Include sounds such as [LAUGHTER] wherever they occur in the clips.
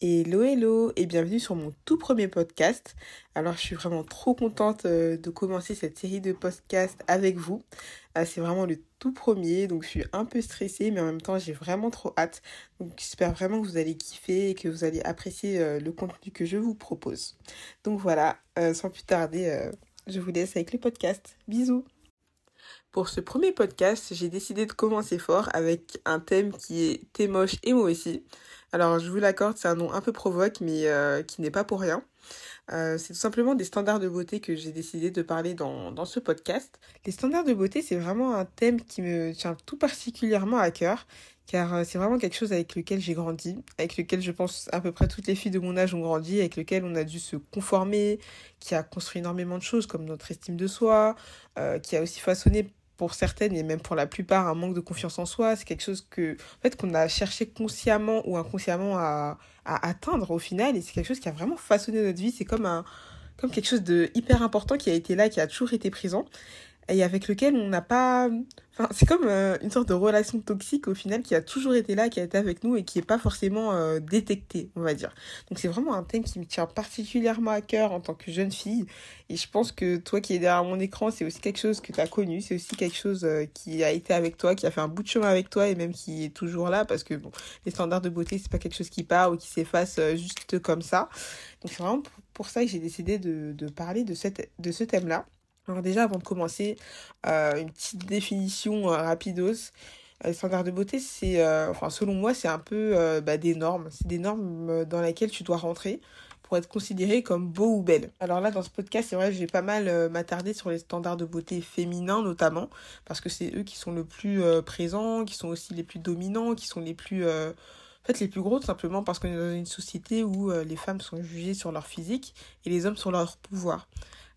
Hello hello et bienvenue sur mon tout premier podcast. Alors je suis vraiment trop contente euh, de commencer cette série de podcasts avec vous. Euh, c'est vraiment le tout premier donc je suis un peu stressée mais en même temps j'ai vraiment trop hâte. Donc j'espère vraiment que vous allez kiffer et que vous allez apprécier euh, le contenu que je vous propose. Donc voilà, sans plus tarder, je vous laisse avec le podcast. Bisous pour ce premier podcast, j'ai décidé de commencer fort avec un thème qui est T'es et moi aussi. Alors je vous l'accorde, c'est un nom un peu provoque mais euh, qui n'est pas pour rien. Euh, c'est tout simplement des standards de beauté que j'ai décidé de parler dans, dans ce podcast. Les standards de beauté, c'est vraiment un thème qui me tient tout particulièrement à cœur, car euh, c'est vraiment quelque chose avec lequel j'ai grandi, avec lequel je pense à peu près toutes les filles de mon âge ont grandi, avec lequel on a dû se conformer, qui a construit énormément de choses comme notre estime de soi, qui a aussi façonné pour certaines et même pour la plupart un manque de confiance en soi. C'est quelque chose que, en fait, qu'on a cherché consciemment ou inconsciemment à, atteindre au final. Et c'est quelque chose qui a vraiment façonné notre vie. C'est comme un, comme quelque chose de hyper important qui a été là, qui a toujours été présent et avec lequel on n'a pas... Enfin, c'est comme euh, une sorte de relation toxique au final qui a toujours été là, qui a été avec nous et qui n'est pas forcément euh, détectée, on va dire. Donc c'est vraiment un thème qui me tient particulièrement à cœur en tant que jeune fille. Et je pense que toi qui es derrière mon écran, c'est aussi quelque chose que tu as connu, c'est aussi quelque chose euh, qui a été avec toi, qui a fait un bout de chemin avec toi et même qui est toujours là parce que bon, les standards de beauté, c'est pas quelque chose qui part ou qui s'efface juste comme ça. Donc c'est vraiment pour ça que j'ai décidé de, de parler de, cette, de ce thème-là. Alors déjà, avant de commencer, euh, une petite définition euh, rapidos. Les standards de beauté, c'est, euh, enfin selon moi, c'est un peu bah, des normes. C'est des normes dans lesquelles tu dois rentrer pour être considéré comme beau ou belle. Alors là, dans ce podcast, c'est vrai, j'ai pas mal m'attarder sur les standards de beauté féminins notamment, parce que c'est eux qui sont le plus présents, qui sont aussi les plus dominants, qui sont les plus... fait, les plus gros, tout simplement parce qu'on est dans une société où les femmes sont jugées sur leur physique et les hommes sur leur pouvoir.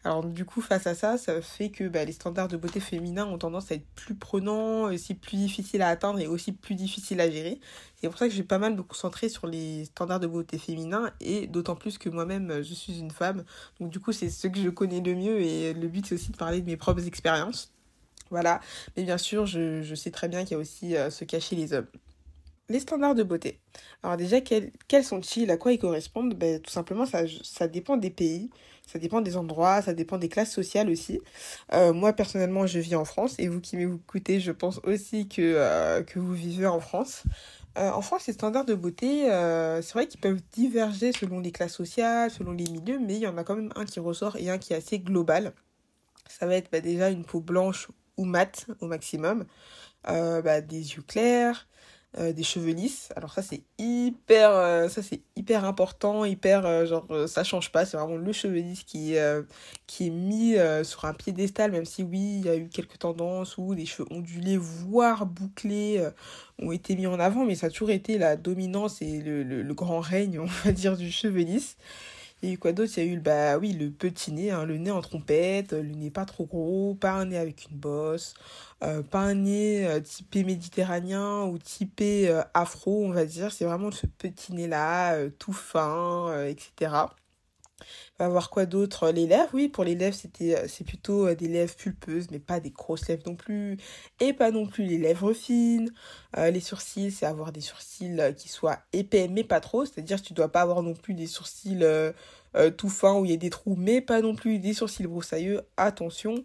Alors du coup, face à ça, ça fait que bah, les standards de beauté féminin ont tendance à être plus prenants, aussi plus difficiles à atteindre et aussi plus difficiles à gérer. C'est pour ça que j'ai pas mal me concentrer sur les standards de beauté féminin et d'autant plus que moi-même, je suis une femme. Donc du coup, c'est ce que je connais le mieux et le but, c'est aussi de parler de mes propres expériences. Voilà. Mais bien sûr, je, sais très bien qu'il y a aussi euh, se cacher les hommes. Les standards de beauté. Alors déjà, quels, sont-ils? À quoi ils correspondent? Ben, Tout simplement, ça dépend des pays. Ça dépend des endroits, ça dépend des classes sociales aussi. Euh, moi, personnellement, je vis en France et vous qui m'écoutez, je pense aussi que, euh, que vous vivez en France. Euh, en France, les standards de beauté, c'est vrai qu'ils peuvent diverger selon les classes sociales, selon les milieux, mais il y en a quand même un qui ressort et un qui est assez global. Ça va être bah, déjà une peau blanche ou mate au maximum, bah, des yeux clairs, euh, des cheveux lisses. Alors ça c'est hyper euh, ça c'est hyper important, hyper euh, genre ça change pas, c'est vraiment le cheveu lisse qui qui est mis sur un piédestal même si oui, il y a eu quelques tendances où des cheveux ondulés voire bouclés ont été mis en avant mais ça a toujours été la dominance et le, le grand règne, [LAUGHS] on va dire du cheveu lisse. Il y a eu quoi d'autre? Il y a eu bah oui, le petit nez, hein, le nez en trompette, le nez pas trop gros, pas un nez avec une bosse, euh, pas un nez euh, typé méditerranéen ou typé euh, afro, on va dire. C'est vraiment ce petit nez-là, tout fin, etc. Va voir quoi d'autre? Les lèvres, oui, pour les lèvres, c'était, c'est plutôt des lèvres pulpeuses, mais pas des grosses lèvres non plus. Et pas non plus les lèvres fines. les sourcils, c'est avoir des sourcils qui soient épais, mais pas trop. C'est-à-dire que tu dois pas avoir non plus des sourcils tout fins où il y a des trous, mais pas non plus des sourcils broussailleux. Attention.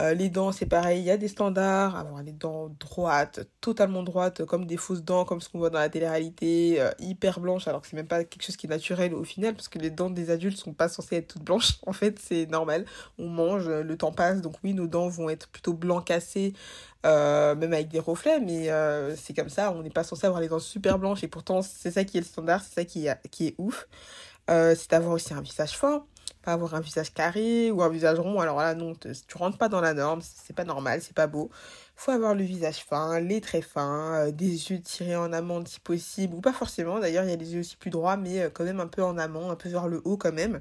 Euh, les dents, c'est pareil, il y a des standards, avoir les dents droites, totalement droites, comme des fausses dents, comme ce qu'on voit dans la télé-réalité, euh, hyper blanches, alors que c'est même pas quelque chose qui est naturel au final, parce que les dents des adultes sont pas censées être toutes blanches, [LAUGHS] en fait, c'est normal, on mange, le temps passe, donc oui, nos dents vont être plutôt blanc cassées, euh, même avec des reflets, mais c'est comme ça, on n'est pas censé avoir les dents super blanches, et pourtant, c'est ça qui est le standard, c'est ça qui est, qui est ouf. c'est d'avoir aussi un visage fort, avoir un visage carré ou un visage rond. Alors là, non, tu rentres pas dans la norme, c'est pas normal, c'est pas beau. Faut avoir le visage fin, les traits fins, euh, des yeux tirés en amont si possible, ou pas forcément. D'ailleurs, il y a des yeux aussi plus droits, mais euh, quand même un peu en amont, un peu vers le haut quand même.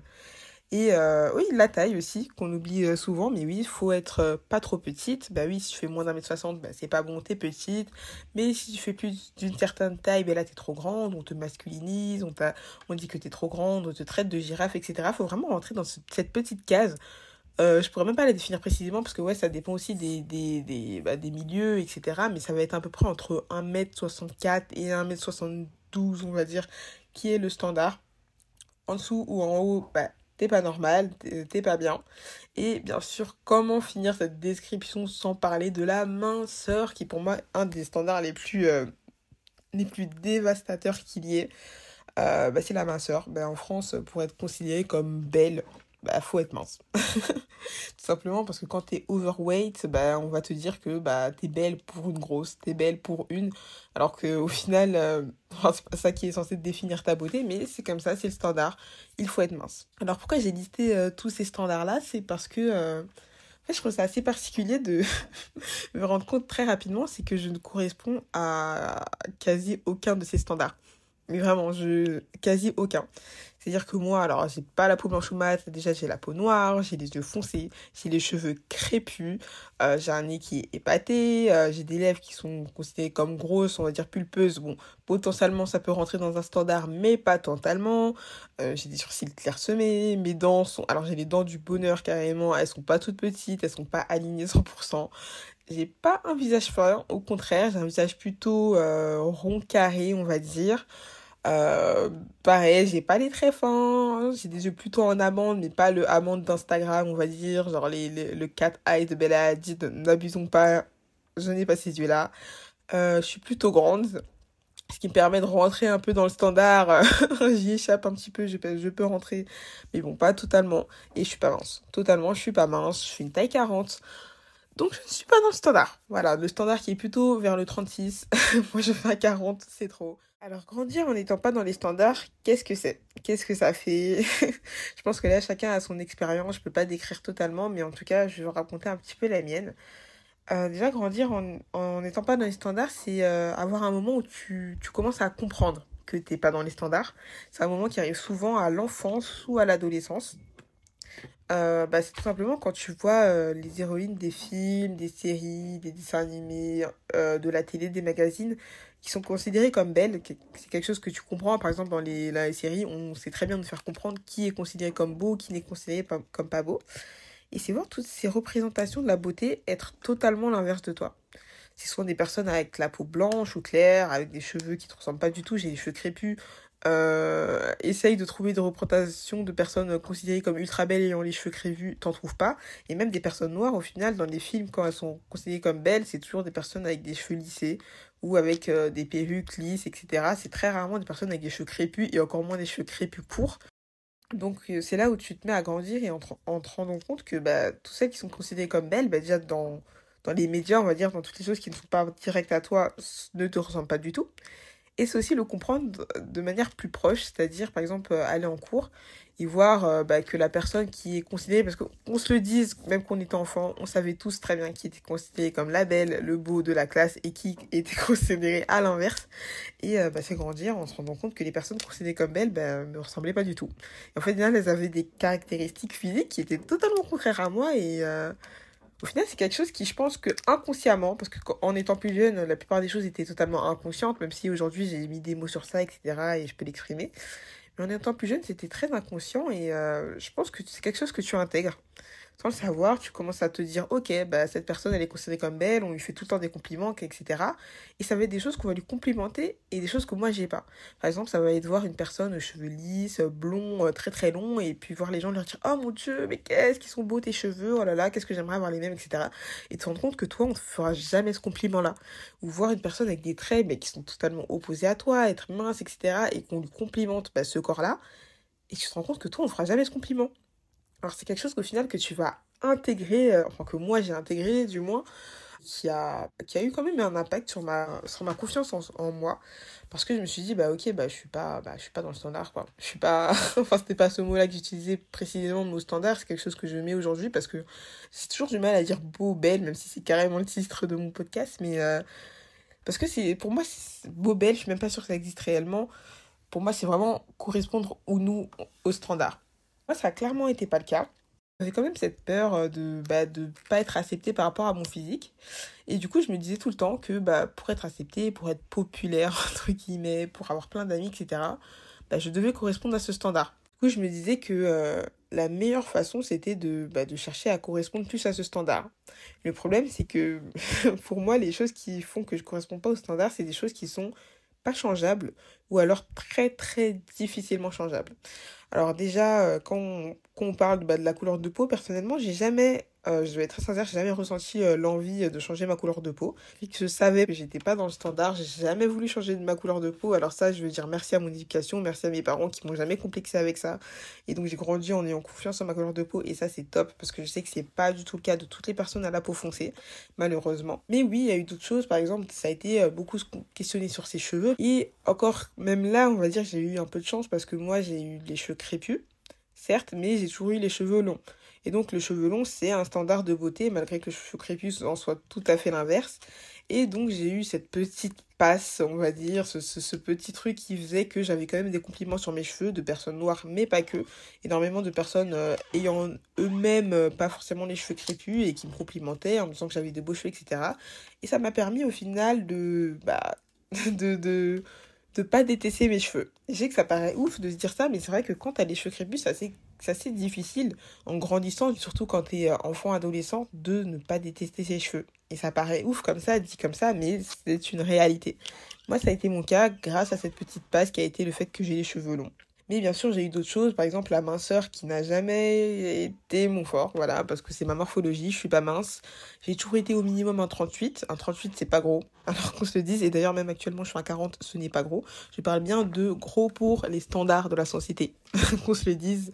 Et euh, oui, la taille aussi, qu'on oublie euh, souvent, mais oui, il faut être euh, pas trop petite. Bah oui, si tu fais moins d'un mètre soixante, bah c'est pas bon, t'es petite. Mais si tu fais plus d'une certaine taille, bah là t'es trop grande, on te masculinise, on, on dit que t'es trop grande, on te traite de girafe, etc. Faut vraiment rentrer dans cette petite case. Euh, je pourrais même pas la définir précisément parce que ouais, ça dépend aussi des, des, des, bah, des milieux, etc. Mais ça va être à peu près entre 1m64 et 1m72, on va dire, qui est le standard. En dessous ou en haut, bah, t'es pas normal, t'es pas bien. Et bien sûr, comment finir cette description sans parler de la minceur, qui pour moi un des standards les plus, euh, les plus dévastateurs qu'il y ait. Euh, bah, c'est la minceur. Bah, en France, pour être considérée comme belle, bah, faut être mince. [LAUGHS] Tout simplement parce que quand t'es overweight, bah, on va te dire que bah, t'es belle pour une grosse, t'es belle pour une. Alors qu'au final, euh, [LAUGHS] c'est pas ça qui est censé définir ta beauté, mais c'est comme ça, c'est le standard. Il faut être mince. Alors pourquoi j'ai listé euh, tous ces standards-là? C'est parce que. Euh, je trouve ça assez particulier de [LAUGHS] me rendre compte très rapidement, c'est que je ne corresponds à quasi aucun de ces standards. Mais vraiment, je quasi aucun. C'est-à-dire que moi, alors, j'ai pas la peau blanche ou mat, déjà j'ai la peau noire, j'ai les yeux foncés, j'ai les cheveux crépus, euh, j'ai un nez qui est épaté, euh, j'ai des lèvres qui sont considérées comme grosses, on va dire pulpeuses. Bon, potentiellement ça peut rentrer dans un standard, mais pas totalement. Euh, j'ai des sourcils clairsemés, mes dents sont. Alors, j'ai les dents du bonheur carrément, elles sont pas toutes petites, elles sont pas alignées [LAUGHS] 100%. J'ai pas un visage fin, au contraire, j'ai un visage plutôt rond carré, on va dire. Euh, pareil, j'ai pas les traits fins, j'ai des yeux plutôt en amande, mais pas le amande d'Instagram, on va dire, genre les, le cat eye de Bella Hadid, n'abusons pas, je n'ai pas ces yeux-là. Euh, je suis plutôt grande, ce qui me permet de rentrer un peu dans le standard, [LAUGHS] j'y échappe un petit peu, je peux, je peux rentrer, mais bon, pas totalement, et je suis pas mince, totalement, je suis pas mince, je suis une taille 40, donc je ne suis pas dans le standard. Voilà, le standard qui est plutôt vers le 36. [LAUGHS] Moi je fais un 40, c'est trop. Alors grandir en n'étant pas dans les standards, qu'est-ce que c'est? Qu'est-ce que ça fait? [LAUGHS] Je pense que là chacun a son expérience, je peux pas décrire totalement, mais en tout cas je vais raconter un petit peu la mienne. Euh, déjà grandir en n'étant pas dans les standards, c'est euh, avoir un moment où tu, tu commences à comprendre que t'es pas dans les standards. C'est un moment qui arrive souvent à l'enfance ou à l'adolescence. Euh, bah, c'est tout simplement quand tu vois euh, les héroïnes des films, des séries, des dessins animés, euh, de la télé, des magazines, qui sont considérées comme belles. C'est quelque chose que tu comprends. Par exemple, dans les, les séries, on sait très bien de faire comprendre qui est considéré comme beau, qui n'est considéré comme pas beau. Et c'est voir toutes ces représentations de la beauté être totalement l'inverse de toi. C'est souvent des personnes avec la peau blanche ou claire, avec des cheveux qui ne te ressemblent pas du tout. J'ai des cheveux crépus, euh, essaye de trouver des représentations de personnes considérées comme ultra belles ayant les cheveux crépus, t'en trouves pas. Et même des personnes noires, au final, dans les films, quand elles sont considérées comme belles, c'est toujours des personnes avec des cheveux lissés ou avec euh, des perruques lisses, etc. C'est très rarement des personnes avec des cheveux crépus et encore moins des cheveux crépus courts. Donc euh, c'est là où tu te mets à grandir et en, te rendant compte que bah, tous celles qui sont considérées comme belles, bah, déjà dans, dans les médias, on va dire, dans toutes les choses qui ne sont pas directes à toi, ne te ressemblent pas du tout. Et c'est aussi le comprendre de manière plus proche, c'est-à-dire par exemple euh, aller en cours et voir euh, bah, que la personne qui est considérée, parce qu'on se le dise, même qu'on était enfant, on savait tous très bien qui était considéré comme la belle, le beau de la classe et qui [LAUGHS] était considéré à l'inverse. Et euh, bah, c'est grandir en se rendant compte que les personnes considérées comme belles bah, ne ressemblaient pas du tout. Et en fait, elles avaient des caractéristiques physiques qui étaient totalement contraires à moi et au final, c'est quelque chose qui, je pense que inconsciemment, parce qu'en étant plus jeune, la plupart des choses étaient totalement inconscientes, même si aujourd'hui j'ai mis des mots sur ça, etc., et je peux l'exprimer. Mais en étant plus jeune, c'était très inconscient, et euh, je pense que c'est quelque chose que tu intègres sans le savoir, tu commences à te dire, ok, bah, cette personne, elle est considérée comme belle, on lui fait tout le temps des compliments, etc. Et ça va être des choses qu'on va lui complimenter et des choses que moi, j'ai pas. Par exemple, ça va être voir une personne aux cheveux lisses, blonds, euh, très très longs, et puis voir les gens leur dire, oh mon dieu, mais qu'est-ce qu'ils sont beaux tes cheveux, oh là là, qu'est-ce que j'aimerais avoir les mêmes, etc. Et te rendre compte que toi, on te fera jamais ce compliment-là. Ou voir une personne avec des traits, mais qui sont totalement opposés à toi, être mince, etc. Et qu'on lui complimente bah, ce corps-là. Et tu te rends compte que toi, on ne fera jamais ce compliment. Alors c'est quelque chose qu'au final que tu vas intégrer, euh, enfin que moi j'ai intégré du moins, qui a, qui a eu quand même un impact sur ma, sur ma confiance en, moi. Parce que je me suis dit, bah ok, bah je suis pas, bah, je suis pas dans le standard, quoi. Je suis pas, [LAUGHS] enfin c'était pas ce mot-là que j'utilisais précisément de mot standard, c'est quelque chose que je mets aujourd'hui parce que j'ai toujours du mal à dire beau, belle, même si c'est carrément le titre de mon podcast, mais euh, parce que c'est, pour moi, beau, belle, je suis même pas sûre que ça existe réellement. Pour moi, c'est vraiment correspondre ou nous au standard. Moi, ça a clairement été pas le cas. J'avais quand même cette peur euh, de bah, de pas être acceptée par rapport à mon physique. Et du coup, je me disais tout le temps que bah, pour être acceptée, pour être populaire, [LAUGHS] entre guillemets, pour avoir plein d'amis, etc., bah, je devais correspondre à ce standard. Du coup, je me disais que euh, la meilleure façon, c'était de, bah, de chercher à correspondre plus à ce standard. Le problème, c'est que [LAUGHS] pour moi, les choses qui font que je ne corresponds pas au standard, c'est des choses qui sont pas changeables ou alors très très difficilement changeables. Alors déjà, euh, quand on, quand on parle bah, de la couleur de peau, personnellement, j'ai jamais euh, je vais être très sincère, j'ai jamais ressenti euh, l'envie de changer ma couleur de peau. Que je savais que j'étais pas dans le standard, j'ai jamais voulu changer de ma couleur de peau. Alors ça, je veux dire merci à mon éducation, merci à mes parents qui m'ont jamais complexé avec ça. Et donc j'ai grandi en ayant confiance en ma couleur de peau et ça c'est top parce que je sais que c'est pas du tout le cas de toutes les personnes à la peau foncée, malheureusement. Mais oui, il y a eu d'autres choses. Par exemple, ça a été euh, beaucoup questionné sur ses cheveux et encore même là, on va dire j'ai eu un peu de chance parce que moi j'ai eu les cheveux crépus certes, mais j'ai toujours eu les cheveux longs. Et donc le cheveu long, c'est un standard de beauté, malgré que le cheveu crépus en soit tout à fait l'inverse. Et donc j'ai eu cette petite passe, on va dire, ce, petit truc qui faisait que j'avais quand même des compliments sur mes cheveux de personnes noires, mais pas que. Énormément de personnes euh, ayant eux-mêmes euh, pas forcément les cheveux crépus et qui me complimentaient en me disant que j'avais de beaux cheveux, etc. Et ça m'a permis au final de... Bah, [LAUGHS] de, de de pas détester mes cheveux. Je sais que ça paraît ouf de se dire ça, mais c'est vrai que quand t'as les cheveux crépus, c'est assez, difficile en grandissant, surtout quand t'es euh, enfant, adolescent, de ne pas détester ses cheveux. Et ça paraît ouf comme ça, dit comme ça, mais c'est une réalité. Moi, ça a été mon cas grâce à cette petite passe qui a été le fait que j'ai les cheveux longs. Mais bien sûr, j'ai eu d'autres choses, par exemple la minceur qui n'a jamais été mon fort, voilà, parce que c'est ma morphologie, je suis pas mince. J'ai toujours été au minimum un 38. Un 38, c'est pas gros, [LAUGHS] alors qu'on se le dise, et d'ailleurs même actuellement je suis un 40, ce n'est pas gros. Je parle bien de gros pour les standards de la société, [LAUGHS] qu'on se le dise.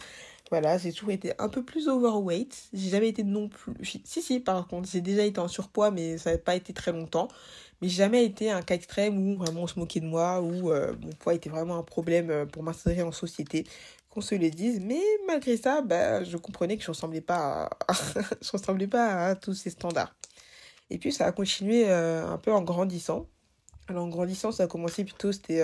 Voilà, j'ai toujours été un peu plus overweight. J'ai jamais été non plus. Si, si, par contre, j'ai déjà été en surpoids, mais ça n'a pas été très longtemps. Mais j'ai jamais été un cas extrême où vraiment on se moquait de moi, où euh, mon poids était vraiment un problème euh, pour m'insérer en société, qu'on se le dise. Mais malgré ça, bah, je comprenais que je ressemblais pas [LAUGHS] ressemblais pas à tous ces standards. Et puis ça a continué euh, un peu en grandissant. Alors en grandissant, ça a commencé plutôt, c'était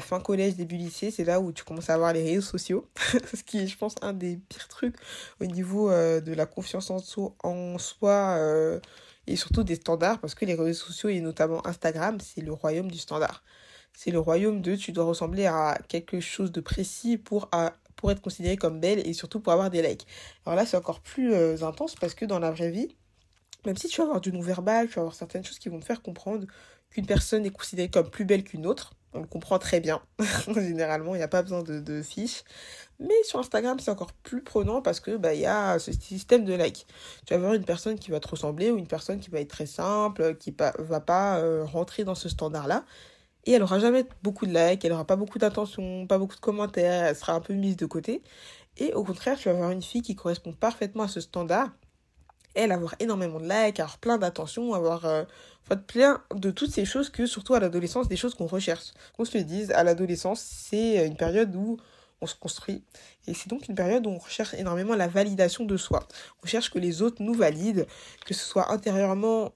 fin collège, début lycée, c'est là où tu commences à avoir les réseaux sociaux. [LAUGHS] Ce qui est, je pense, un des pires trucs au niveau de la confiance en, soi, en soi et surtout des standards parce que les réseaux sociaux et notamment Instagram, c'est le royaume du standard. C'est le royaume de tu dois ressembler à quelque chose de précis pour, pour être considéré comme belle et surtout pour avoir des likes. Alors là, c'est encore plus euh, intense parce que dans la vraie vie, même si tu vas avoir du non-verbal, tu vas avoir certaines choses qui vont te faire comprendre qu'une personne est considérée comme plus belle qu'une autre, on le comprend très bien. [LAUGHS] Généralement, il n'y a pas besoin de, de, fiches. Mais sur Instagram, c'est encore plus prenant parce que bah, y a ce système de like. Tu vas avoir une personne qui va te ressembler ou une personne qui va être très simple, qui ne va pas euh, rentrer dans ce standard-là. Et elle aura jamais beaucoup de likes, elle aura pas beaucoup d'attention, pas beaucoup de commentaires, elle sera un peu mise de côté. Et au contraire, tu vas avoir une fille qui correspond parfaitement à ce standard elle, avoir énormément de likes, avoir plein d'attention, avoir euh, plein de toutes ces choses que, surtout à l'adolescence, des choses qu'on recherche. Qu'on se le dise, à l'adolescence, c'est une période où on se construit. Et c'est donc une période où on recherche énormément la validation de soi. On cherche que les autres nous valident, que ce soit intérieurement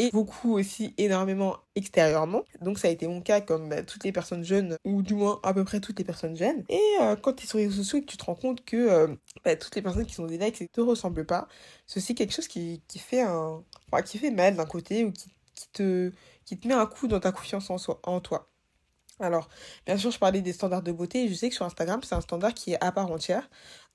et beaucoup aussi énormément extérieurement. Donc ça a été mon cas comme bah, toutes les personnes jeunes, ou du moins à peu près toutes les personnes jeunes. Et euh, quand tu es sur les réseaux sociaux et que tu te rends compte que euh, bah, toutes les personnes qui sont des likes ne te ressemblent pas, c'est aussi quelque chose qui, qui fait un... Qui fait mal d'un côté ou qui, qui, te, qui te met un coup dans ta confiance en, soi, en toi. Alors, bien sûr, je parlais des standards de beauté je sais que sur Instagram, c'est un standard qui est à part entière.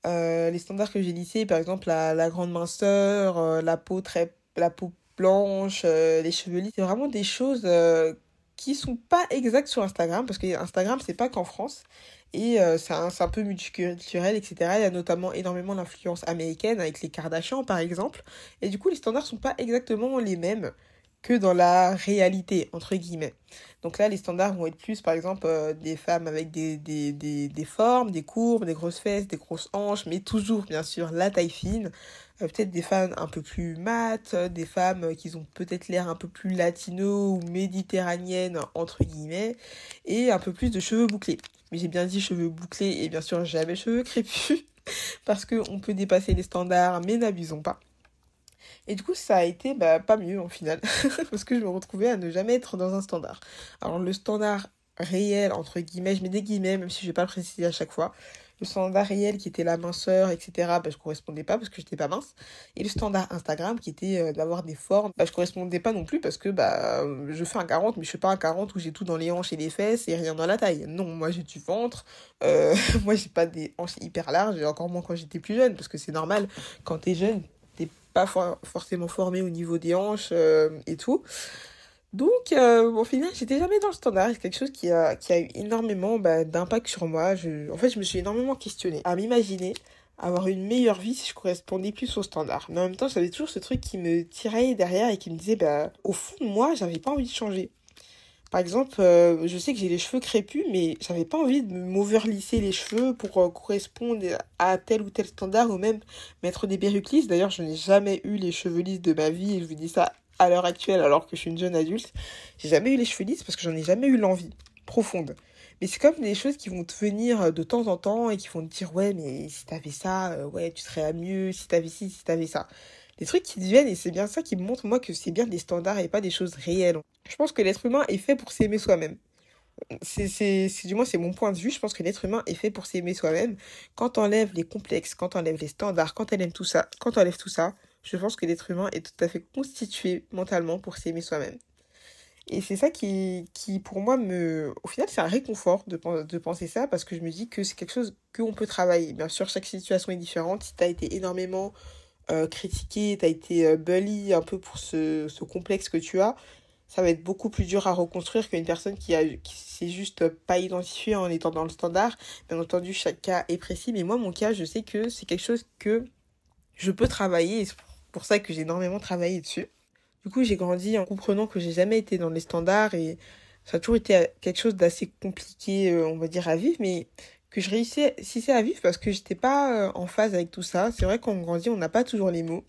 Euh, les standards que j'ai lissés, par exemple, la, la grande minceur, la peau très la peau blanches, euh, les cheveux lisses. C'est vraiment des choses euh, qui sont pas exactes sur Instagram, parce que Instagram, c'est pas qu'en France. Et euh, c'est un, peu multiculturel, etc. Il y a notamment énormément d'influence américaine, avec les Kardashians, par exemple. Et du coup, les standards sont pas exactement les mêmes que dans la réalité, entre guillemets. Donc là, les standards vont être plus, par exemple, des femmes avec des, des, formes, des courbes, des grosses fesses, des grosses hanches, mais toujours, bien sûr, la taille fine. Euh, peut-être des femmes un peu plus mates, euh, des femmes qui ont peut-être l'air un peu plus latino ou méditerranéennes entre guillemets, et un peu plus de cheveux bouclés. Mais j'ai bien dit cheveux bouclés et bien sûr jamais cheveux crépus, [LAUGHS] parce qu'on peut dépasser les standards, mais n'abusons pas. Et du coup, ça a été bah, pas mieux en final, [LAUGHS] parce que je me retrouvais à ne jamais être dans un standard. Alors le standard réel, entre guillemets, je mets des guillemets, même si je vais pas le préciser à chaque fois, le standard réel qui était la minceur, etc., bah, je correspondais pas parce que j'étais pas mince. Et le standard Instagram qui était euh, d'avoir des formes, bah, je correspondais pas non plus parce que bah, je fais un 40, mais je fais pas un 40 où j'ai tout dans les hanches et les fesses et rien dans la taille. Non, moi j'ai du ventre, euh, [LAUGHS] moi j'ai pas des hanches hyper larges, et encore moins quand j'étais plus jeune, parce que c'est normal, quand t'es jeune, t'es pas forcément formé au niveau des hanches euh, et tout. Donc, euh, au final, j'étais jamais dans le standard. C'est quelque chose qui a, eu énormément bah, d'impact sur moi. En fait, je me suis énormément questionnée à m'imaginer avoir une meilleure vie si je correspondais plus au standard. Mais en même temps, j'avais toujours ce truc qui me tirait derrière et qui me disait, bah, au fond de moi, j'avais pas envie de changer. Par exemple, euh, je sais que j'ai les cheveux crépus, mais j'avais pas envie de m'overlisser les cheveux pour euh, correspondre à tel ou tel standard ou même mettre des perruques lisses. D'ailleurs, je n'ai jamais eu les cheveux lisses de ma vie et je vous dis ça à l'heure actuelle alors que je suis une jeune adulte. J'ai jamais eu les cheveux lisses parce que j'en ai jamais eu l'envie profonde. Mais c'est comme des choses qui vont te venir de temps en temps et qui vont te dire ouais mais si t'avais ça, euh, ouais tu serais à mieux, si t'avais ci, si t'avais ça. Des trucs qui deviennent et c'est bien ça qui me montre moi que c'est bien des standards et pas des choses réelles. Je pense que l'être humain est fait pour s'aimer soi-même. C'est, du moins c'est mon point de vue, je pense que l'être humain est fait pour s'aimer soi-même. Quand t'enlèves les complexes, quand t'enlèves les standards, quand t'enlèves tout ça, quand t'enlèves tout ça, je pense que l'être humain est tout à fait constitué mentalement pour s'aimer soi-même. Et c'est ça qui, qui, pour moi, me... Au final, c'est un réconfort de, de penser ça parce que je me dis que c'est quelque chose qu'on peut travailler. Bien sûr, chaque situation est différente. Si tu as été énormément euh, critiqué, tu as été euh, bully un peu pour ce, ce, complexe que tu as, ça va être beaucoup plus dur à reconstruire qu'une personne qui, a, qui s'est juste pas identifiée en étant dans le standard. Bien entendu, chaque cas est précis, mais moi, mon cas, je sais que c'est quelque chose que je peux travailler ça que j'ai énormément travaillé dessus. Du coup, j'ai grandi en comprenant que j'ai jamais été dans les standards et ça a toujours été quelque chose d'assez compliqué, euh, on va dire, à vivre, mais que je réussissais à vivre parce que j'étais pas euh, en phase avec tout ça. C'est vrai qu'on grandit, on n'a pas toujours les mots,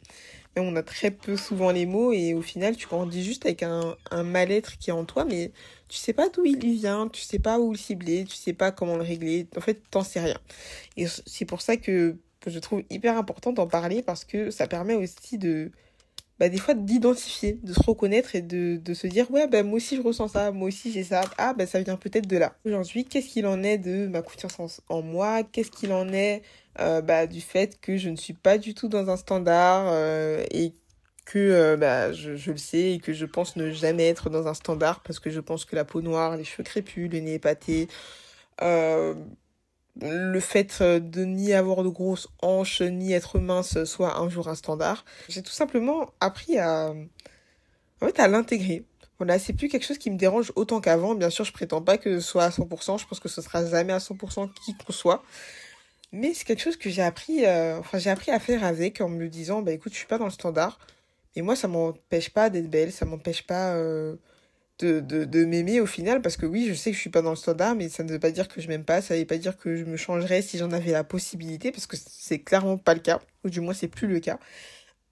mais on a très peu souvent les mots et au final, tu grandis juste avec un, un mal-être qui est en toi, mais tu sais pas d'où il vient, tu sais pas où le cibler, tu sais pas comment le régler. En fait, t'en sais rien. Et c'est pour ça que je trouve hyper important d'en parler parce que ça permet aussi de bah, des fois d'identifier, de se reconnaître et de, de se dire ouais bah moi aussi je ressens ça, moi aussi j'ai ça, ah bah ça vient peut-être de là. Aujourd'hui, qu'est-ce qu'il en est de ma confiance en, moi, qu'est-ce qu'il en est euh, bah, du fait que je ne suis pas du tout dans un standard euh, et que euh, bah, je, le sais et que je pense ne jamais être dans un standard parce que je pense que la peau noire, les cheveux crépus, le nez épaté, le fait euh, de ni avoir de grosses hanches ni être mince soit un jour un standard. J'ai tout simplement appris à, en fait, à l'intégrer. Voilà, c'est plus quelque chose qui me dérange autant qu'avant. Bien sûr, je prétends pas que ce soit à 100%. Je pense que ce sera jamais à 100% qui qu'on soit. Mais c'est quelque chose que j'ai appris, euh, enfin, j'ai appris à faire avec en me disant, bah écoute, je suis pas dans le standard. Et moi, ça m'empêche pas d'être belle, ça m'empêche pas, euh, de, de, de m'aimer au final parce que oui je sais que je suis pas dans le standard mais ça ne veut pas dire que je m'aime pas ça ne veut pas dire que je me changerais si j'en avais la possibilité parce que c'est clairement pas le cas ou du moins c'est plus le cas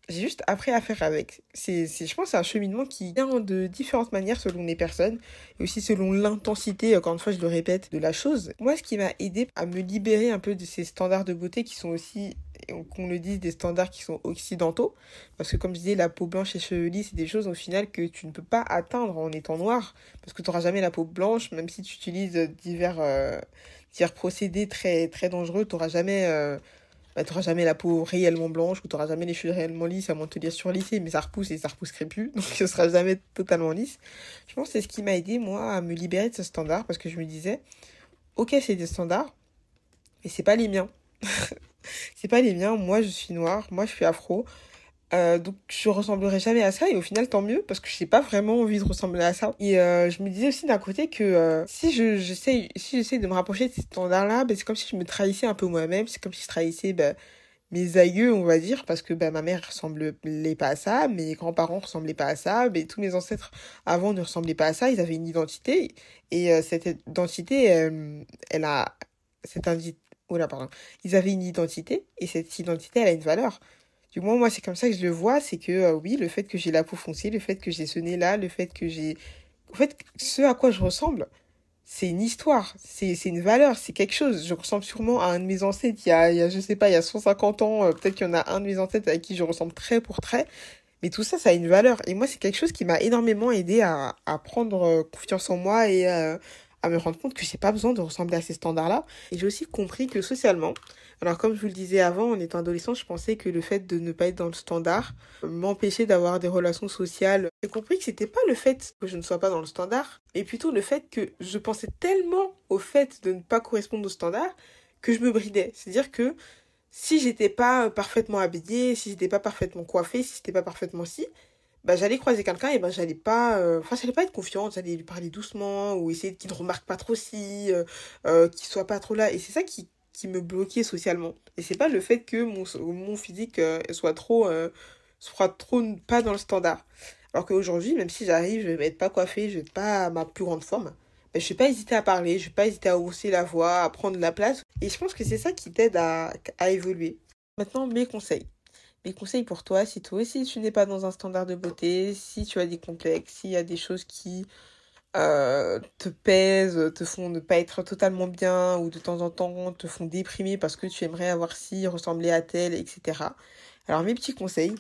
j'ai juste appris à faire avec c'est je pense c'est un cheminement qui vient de différentes manières selon les personnes et aussi selon l'intensité encore une fois je le répète de la chose moi ce qui m'a aidé à me libérer un peu de ces standards de beauté qui sont aussi qu'on le dise, des standards qui sont occidentaux. Parce que comme je disais, la peau blanche et cheveux lisses, c'est des choses au final que tu ne peux pas atteindre en étant noir. Parce que tu n'auras jamais la peau blanche, même si tu utilises divers, euh, divers procédés très, très dangereux, tu n'auras jamais, euh, bah, jamais la peau réellement blanche ou tu n'auras jamais les cheveux réellement lisses, à moins de te dire surlissés, mais ça repousse et ça repousse plus. [LAUGHS] Donc ce sera jamais totalement lisse. Je pense que c'est ce qui m'a aidé, moi, à me libérer de ce standard. Parce que je me disais, ok, c'est des standards, mais c'est pas les miens. [LAUGHS] c'est pas les miens. Moi, je suis noire, moi, je suis afro. Euh, donc je ressemblerai jamais à ça et au final tant mieux parce que je n'ai pas vraiment envie de ressembler à ça et euh, je me disais aussi d'un côté que euh, si je j'essaie si j'essaie de me rapprocher de ces standards là ben, c'est comme si je me trahissais un peu moi-même c'est comme si je trahissais ben, mes aïeux on va dire parce que ben, ma mère ressemblait pas à ça mes grands-parents ressemblaient pas à ça mais tous mes ancêtres avant ne ressemblaient pas à ça ils avaient une identité et cette identité elle a cette, Oh là, pardon. Ils avaient une identité et cette identité, elle a une valeur. Du moins, moi, c'est comme ça que je le vois, c'est que euh, oui, le fait que j'ai la peau foncée, le fait que j'ai ce nez-là, le fait que j'ai... En fait, ce à quoi je ressemble, c'est une histoire, c'est une valeur, c'est quelque chose. Je ressemble sûrement à un de mes ancêtres il y a, il y a je sais pas, il y a 150 ans, euh, peut-être qu'il y en a un de mes ancêtres avec qui je ressemble très pour très. Mais tout ça, ça a une valeur. Et moi, c'est quelque chose qui m'a énormément aidé à, à prendre euh, confiance en moi et à me rendre compte que j'ai pas besoin de ressembler à ces standards-là. Et j'ai aussi compris que socialement, alors comme je vous le disais avant, en étant adolescent, je pensais que le fait de ne pas être dans le standard m'empêchait d'avoir des relations sociales. J'ai compris que c'était pas le fait que je ne sois pas dans le standard, mais plutôt le fait que je pensais tellement au fait de ne pas correspondre au standard que je me bridais. C'est-à-dire que si j'étais pas parfaitement habillée, si j'étais pas parfaitement coiffée, si j'étais pas parfaitement si, bah, j'allais croiser quelqu'un et ben j'allais pas euh, j'allais pas être confiante j'allais lui parler doucement ou essayer qu'il ne remarque pas trop si euh, euh, qu'il soit pas trop là. Et c'est ça qui qui me bloquait socialement. Et c'est pas le fait que mon, mon physique soit trop soit trop pas dans le standard. Alors qu'aujourd'hui même si j'arrive je vais être pas coiffée je vais pas à ma plus grande forme ben, je vais pas hésiter à parler je vais pas hésiter à hausser la voix à prendre la place. Et je pense que c'est ça qui t'aide à, à évoluer. Maintenant mes conseils mes conseils pour toi, si toi aussi tu n'es pas dans un standard de beauté, si tu as des complexes, s'il y a des choses qui euh, te pèsent, te font ne pas être totalement bien ou de temps en temps te font déprimer parce que tu aimerais avoir ci, ressembler à tel, etc. Alors mes petits conseils,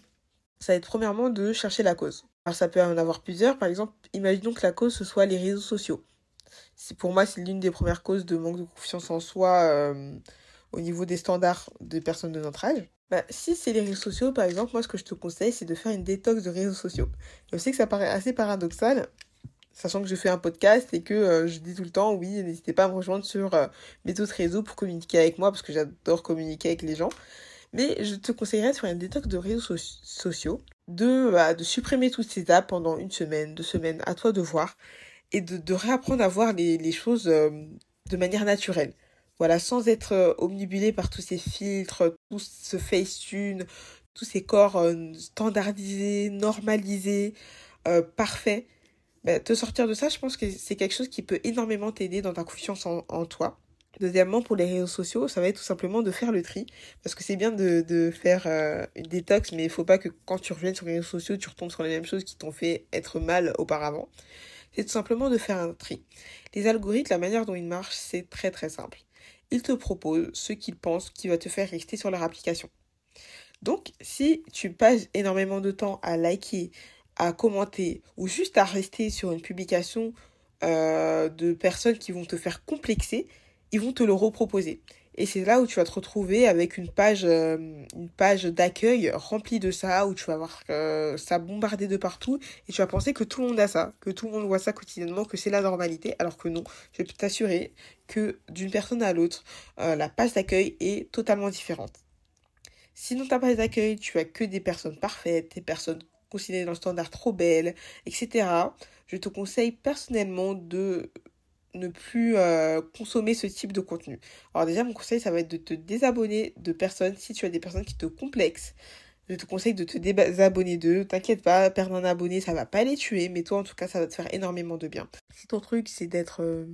ça va être premièrement de chercher la cause. Alors ça peut en avoir plusieurs, par exemple, imaginons que la cause ce soit les réseaux sociaux. Pour moi, c'est l'une des premières causes de manque de confiance en soi euh, au niveau des standards de personnes de notre âge. Bah, si c'est les réseaux sociaux, par exemple, moi, ce que je te conseille, c'est de faire une détox de réseaux sociaux. Je sais que ça paraît assez paradoxal, sachant que je fais un podcast et que euh, je dis tout le temps, oui, n'hésitez pas à me rejoindre sur euh, mes autres réseaux pour communiquer avec moi, parce que j'adore communiquer avec les gens. Mais je te conseillerais de faire une détox de réseaux sociaux, de, bah, supprimer toutes ces apps pendant une semaine, deux semaines, à toi de voir, et de, réapprendre à voir les, choses euh, de manière naturelle. Voilà, sans être euh, omnibulé par tous ces filtres, tout ce facetune, tous ces corps euh, standardisés, normalisés, euh, parfaits. Ben, te sortir de ça, je pense que c'est quelque chose qui peut énormément t'aider dans ta confiance en, toi. Deuxièmement, pour les réseaux sociaux, ça va être tout simplement de faire le tri. Parce que c'est bien de, de faire une détox, mais il faut pas que quand tu reviennes sur les réseaux sociaux, tu retombes sur les mêmes choses qui t'ont fait être mal auparavant. C'est tout simplement de faire un tri. Les algorithmes, la manière dont ils marchent, c'est très très simple ils te proposent ce qu'ils pensent qui va te faire rester sur leur application. Donc, si tu passes énormément de temps à liker, à commenter ou juste à rester sur une publication euh, de personnes qui vont te faire complexer, ils vont te le reproposer. Et c'est là où tu vas te retrouver avec une page, euh, une page d'accueil remplie de ça, où tu vas voir euh, ça bombardé de partout, et tu vas penser que tout le monde a ça, que tout le monde voit ça quotidiennement, que c'est la normalité, alors que non. Je peux t'assurer que d'une personne à l'autre, euh, la page d'accueil est totalement différente. Si dans ta page d'accueil, tu as que des personnes parfaites, des personnes considérées dans le standard trop belles, etc., je te conseille personnellement de ne plus euh, consommer ce type de contenu. Alors déjà, mon conseil, ça va être de te désabonner de personnes si tu as des personnes qui te complexent. Je te conseille de te désabonner d'eux. T'inquiète pas, perdre un abonné, ça va pas les tuer, mais toi, en tout cas, ça va te faire énormément de bien. Si ton truc, c'est d'être euh,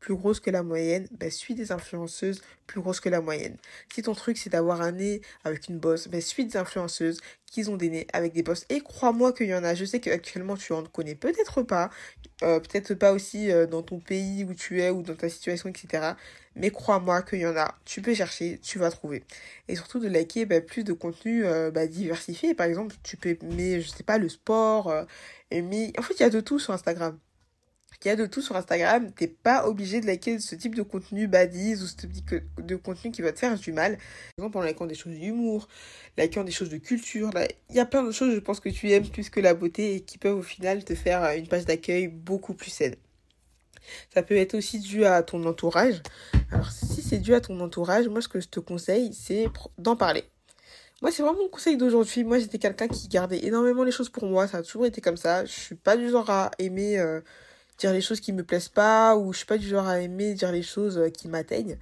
plus grosse que la moyenne, ben, suis des influenceuses plus grosses que la moyenne. Si ton truc c'est d'avoir un nez avec une bosse, ben, suis des influenceuses qui ont des nez avec des bosses. Et crois-moi qu'il y en a. Je sais qu'actuellement tu en connais peut-être pas, euh, peut-être pas aussi euh, dans ton pays où tu es ou dans ta situation, etc. Mais crois-moi qu'il y en a. Tu peux chercher, tu vas trouver. Et surtout de liker ben, plus de contenu euh, ben, diversifié. Par exemple, tu peux aimer, je sais pas, le sport. aimer... En fait, il y a de tout sur Instagram il y a de tout sur Instagram. T'es pas obligé de liker ce type de contenu badis ou ce type de contenu qui va te faire du mal. Par exemple, en likant des choses d'humour, likant des choses de culture. Il y a plein de choses, je pense, que tu aimes plus que la beauté et qui peuvent au final te faire une page d'accueil beaucoup plus saine. Ça peut être aussi dû à ton entourage. Alors, si c'est dû à ton entourage, moi, ce que je te conseille, c'est d'en parler. Moi, c'est vraiment mon conseil d'aujourd'hui. Moi, j'étais quelqu'un qui gardait énormément les choses pour moi. Ça a toujours été comme ça. Je suis pas du genre à aimer euh, dire les choses qui me plaisent pas ou je suis pas du genre à aimer dire les choses euh, qui m'atteignent.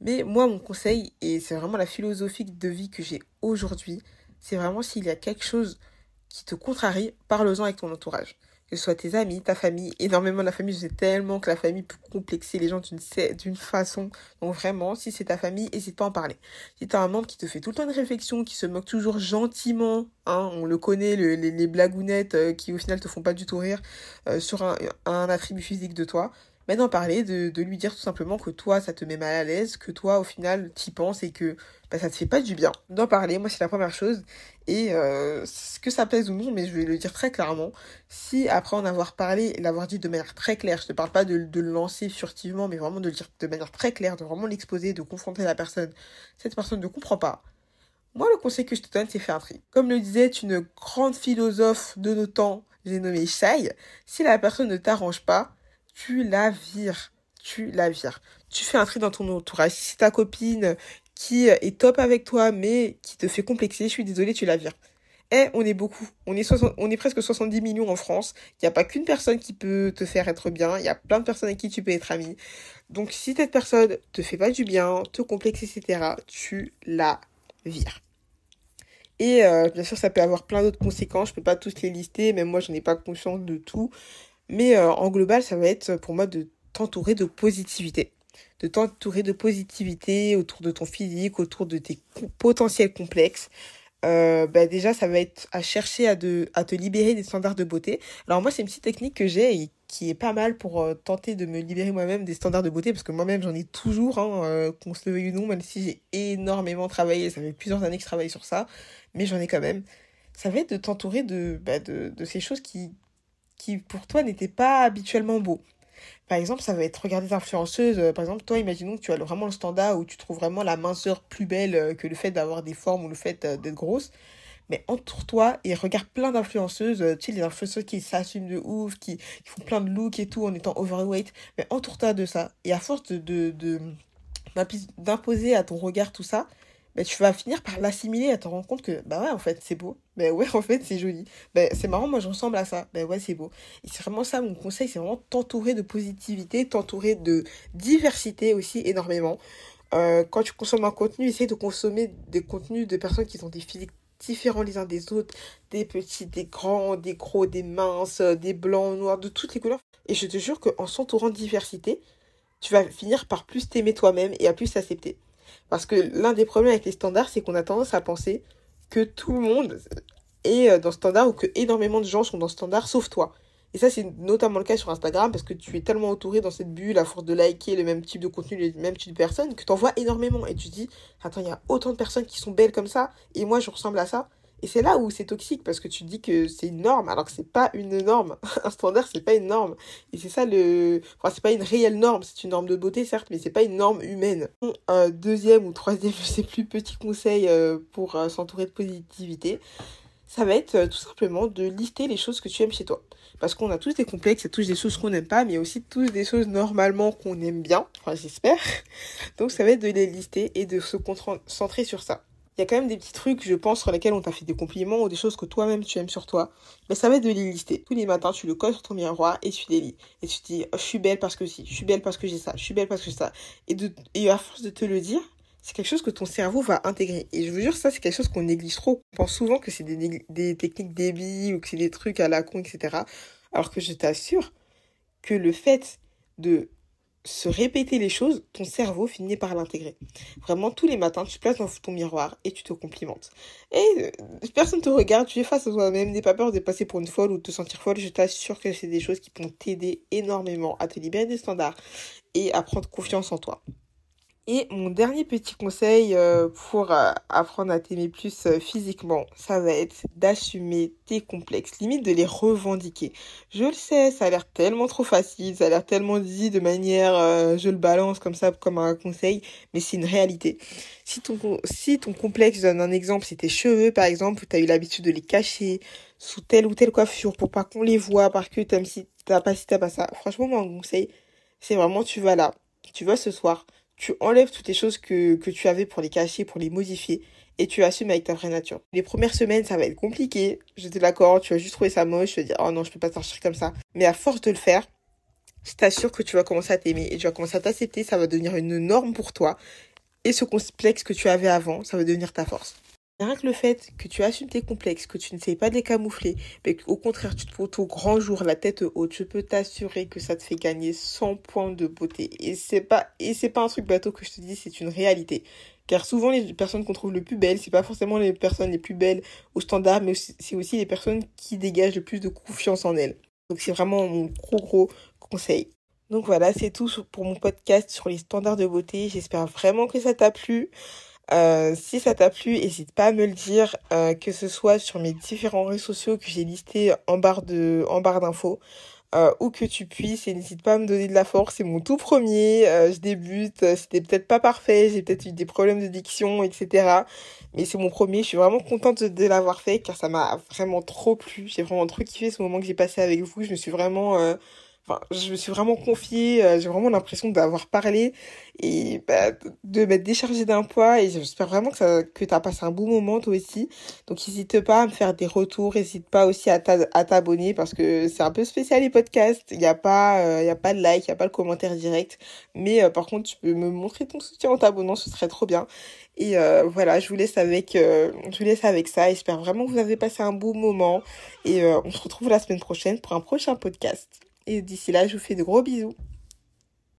Mais moi, mon conseil, et c'est vraiment la philosophie de vie que j'ai aujourd'hui, c'est vraiment s'il y a quelque chose qui te contrarie, parle-en avec ton entourage que ce soit tes amis, ta famille, énormément la famille. Je sais tellement que la famille peut complexer les gens d'une façon. Donc vraiment, si c'est ta famille, n'hésite pas à en parler. Si tu as un membre qui te fait tout le temps une réflexion, qui se moque toujours gentiment, hein, on le connaît, les, blagounettes euh, qui au final te font pas du tout rire euh, sur un, attribut physique de toi, mais d'en parler, de, de, lui dire tout simplement que toi, ça te met mal à l'aise, que toi, au final, t'y penses et que bah, ça te fait pas du bien. D'en parler, moi, c'est la première chose. Et euh, que ça plaise ou non, mais je vais le dire très clairement, si après en avoir parlé et l'avoir dit de manière très claire, je te parle pas de, de, le lancer furtivement, mais vraiment de le dire de manière très claire, de vraiment l'exposer, de confronter la personne, cette personne ne comprend pas. Moi, le conseil que je te donne, c'est faire un tri. Comme le disait une grande philosophe de nos temps, j'ai nommé Shai, si la personne ne t'arrange pas, tu la vires. Tu la vires. Tu fais un tri dans ton entourage. Si c'est ta copine qui est top avec toi, mais qui te fait complexer, je suis désolée, tu la vires. Eh, on est beaucoup. On est, presque 70 millions en France. Il n'y a pas qu'une personne qui peut te faire être bien. Il y a plein de personnes avec qui tu peux être ami. Donc, si cette personne te fait pas du bien, te complexe, etc., tu la vires. Et euh, bien sûr, ça peut avoir plein d'autres conséquences. Je peux pas tous les lister. Même moi, je n'ai pas conscience de tout. Mais euh, en global, ça va être pour moi de t'entourer de positivité. De t'entourer de positivité autour de ton physique, autour de tes potentiels complexes. Euh, bah déjà ça va être à chercher à, de, à te libérer des standards de beauté. Alors moi c'est une petite technique que j'ai et qui est pas mal pour euh, tenter de me libérer moi-même des standards de beauté parce que moi-même j'en ai toujours, hein, euh, qu'on se le veuille ou non, même si j'ai énormément travaillé, ça fait plusieurs années que je travaille sur ça, mais j'en ai quand même. Ça va être de t'entourer de, bah, de, de ces choses qui, qui pour toi n'étaient pas habituellement beaux. Par exemple, ça va être regarder des influenceuses. Euh, par exemple, toi, imaginons que tu as vraiment le standard où tu trouves vraiment la minceur plus belle euh, que le fait d'avoir des formes ou le fait euh, d'être grosse. Mais entoure-toi et regarde plein d'influenceuses, tu sais, les influenceuses qui s'assument de ouf, qui, font plein de looks et tout en étant overweight. Mais entoure-toi de ça. Et à force de, de, d'imposer à ton regard tout ça, mais tu vas finir par l'assimiler et te rendre compte que, bah ouais, en fait, c'est beau. Ben ouais, [LAUGHS] en fait, c'est joli. Ben, c'est marrant, moi, je ressemble à ça. Ben ouais, c'est beau. Et c'est vraiment ça, mon conseil, c'est vraiment t'entourer de positivité, t'entourer de diversité aussi énormément. Euh, quand tu consommes un contenu, essaye de consommer des contenus de personnes qui ont des physiques différents les uns des autres, des petits, des grands, des gros, des minces, des blancs, noirs, de toutes les couleurs. Et je te jure qu'en s'entourant de diversité, tu vas finir par plus t'aimer toi-même et à plus t'accepter. Parce que l'un des problèmes avec les standards, c'est qu'on a tendance à penser que tout le monde est euh, dans standard ou que énormément de gens sont dans standard sauf toi. Et ça, c'est notamment le cas sur Instagram parce que tu es tellement entouré dans cette bulle à force de liker le même type de contenu, les mêmes types de personnes que tu en vois énormément. Et tu te dis, attends, il y a autant de personnes qui sont belles comme ça et moi, je ressemble à ça. Et c'est là où c'est toxique parce que tu dis que c'est une norme alors que c'est pas une norme. [LAUGHS] Un standard, c'est pas une norme. Et c'est ça le. Enfin, c'est pas une réelle norme. C'est une norme de beauté, certes, mais c'est pas une norme humaine. Un deuxième ou troisième, [LAUGHS] je sais plus, petit conseil euh, pour euh, s'entourer de positivité, ça va être euh, tout simplement de lister les choses que tu aimes chez toi. Parce qu'on a tous des complexes, il y a tous des choses qu'on n'aime pas, mais aussi tous des choses normalement qu'on aime bien. Enfin, j'espère. [LAUGHS] Donc, ça va être de les lister et de se concentrer sur ça il y a quand même des petits trucs, je pense, sur lesquels on t'a fait des compliments ou des choses que toi-même tu aimes sur toi. Mais ça va être de les lister. Tous les matins, tu le colles sur ton miroir et tu les lis. Et tu te dis, oh, je suis belle parce que si, je suis belle parce que j'ai ça, je suis belle parce que ça. Et, de, et à force de te le dire, c'est quelque chose que ton cerveau va intégrer. Et je vous jure, ça, c'est quelque chose qu'on néglige trop. On pense souvent que c'est des, des techniques débiles ou que c'est des trucs à la con, etc. Alors que je t'assure que le fait de se répéter les choses, ton cerveau finit par l'intégrer. Vraiment, tous les matins, tu te places dans ton miroir et tu te complimentes. Et euh, personne te regarde, tu es face à toi-même, n'aie pas peur de passer pour une folle ou de te sentir folle. Je t'assure que c'est des choses qui vont t'aider énormément à te libérer des standards et à prendre confiance en toi. Et mon dernier petit conseil euh, pour euh, apprendre à t'aimer plus euh, physiquement, ça va être d'assumer tes complexes, limite de les revendiquer. Je le sais, ça a l'air tellement trop facile, ça a l'air tellement dit de manière, je le balance comme ça, comme un conseil, mais c'est une réalité. Si ton, complexe, je donne un exemple, c'est tes cheveux par exemple, tu as eu l'habitude de les cacher sous telle ou telle coiffure pour pas qu'on les voit, parce que t'aimes si t'as pas si t'as pas ça. Franchement, mon conseil, c'est vraiment tu vas là, tu vas ce soir tu enlèves toutes les choses que, tu avais pour les cacher, pour les modifier, et tu assumes avec ta vraie nature. Les premières semaines, ça va être compliqué, j'étais d'accord, tu vas juste trouver ça moche, tu vas dire, oh non, je peux pas sortir comme ça. Mais à force de le faire, je t'assure que tu vas commencer à t'aimer, et tu vas commencer à t'accepter, ça va devenir une norme pour toi, et ce complexe que tu avais avant, ça va devenir ta force. Rien que le fait que tu assumes tes complexes, que tu ne sais pas les camoufler, mais qu'au contraire tu te poses au grand jour, la tête haute, je peux t'assurer que ça te fait gagner 100 points de beauté. Et c'est pas, et c'est pas un truc bateau que je te dis, c'est une réalité. Car souvent les personnes qu'on trouve le plus belles, c'est pas forcément les personnes les plus belles au standard, mais c'est aussi les personnes qui dégagent le plus de confiance en elles. Donc c'est vraiment mon gros gros conseil. Donc voilà, c'est tout pour mon podcast sur les standards de beauté. J'espère vraiment que ça t'a plu. Euh, si ça t'a plu, n'hésite pas à me le dire, euh, que ce soit sur mes différents réseaux sociaux que j'ai listés en barre de, en barre d'infos, euh, où que tu puisses, et n'hésite pas à me donner de la force. C'est mon tout premier, je débute, c'était peut-être pas parfait, j'ai peut-être eu des problèmes de diction, etc. Mais c'est mon premier, je suis vraiment contente de, l'avoir fait, car ça m'a vraiment trop plu. J'ai vraiment trop kiffé ce moment que j'ai passé avec vous. Je me suis vraiment je me suis vraiment confiée, j'ai vraiment l'impression d'avoir parlé et bah, de m'être déchargée d'un poids et j'espère vraiment que, tu as passé un bon moment toi aussi. Donc n'hésite pas à me faire des retours, n'hésite pas aussi à t'abonner parce que c'est un peu spécial les podcasts, il n'y a, pas, y a pas de like, il n'y a pas de commentaire direct, mais par contre tu peux me montrer ton soutien en t'abonnant, ce serait trop bien. Et euh, voilà, je vous laisse avec, euh, je vous laisse avec ça. J'espère vraiment que vous avez passé un beau moment. Et euh, on se retrouve la semaine prochaine pour un prochain podcast. Et d'ici là, je vous fais de gros bisous.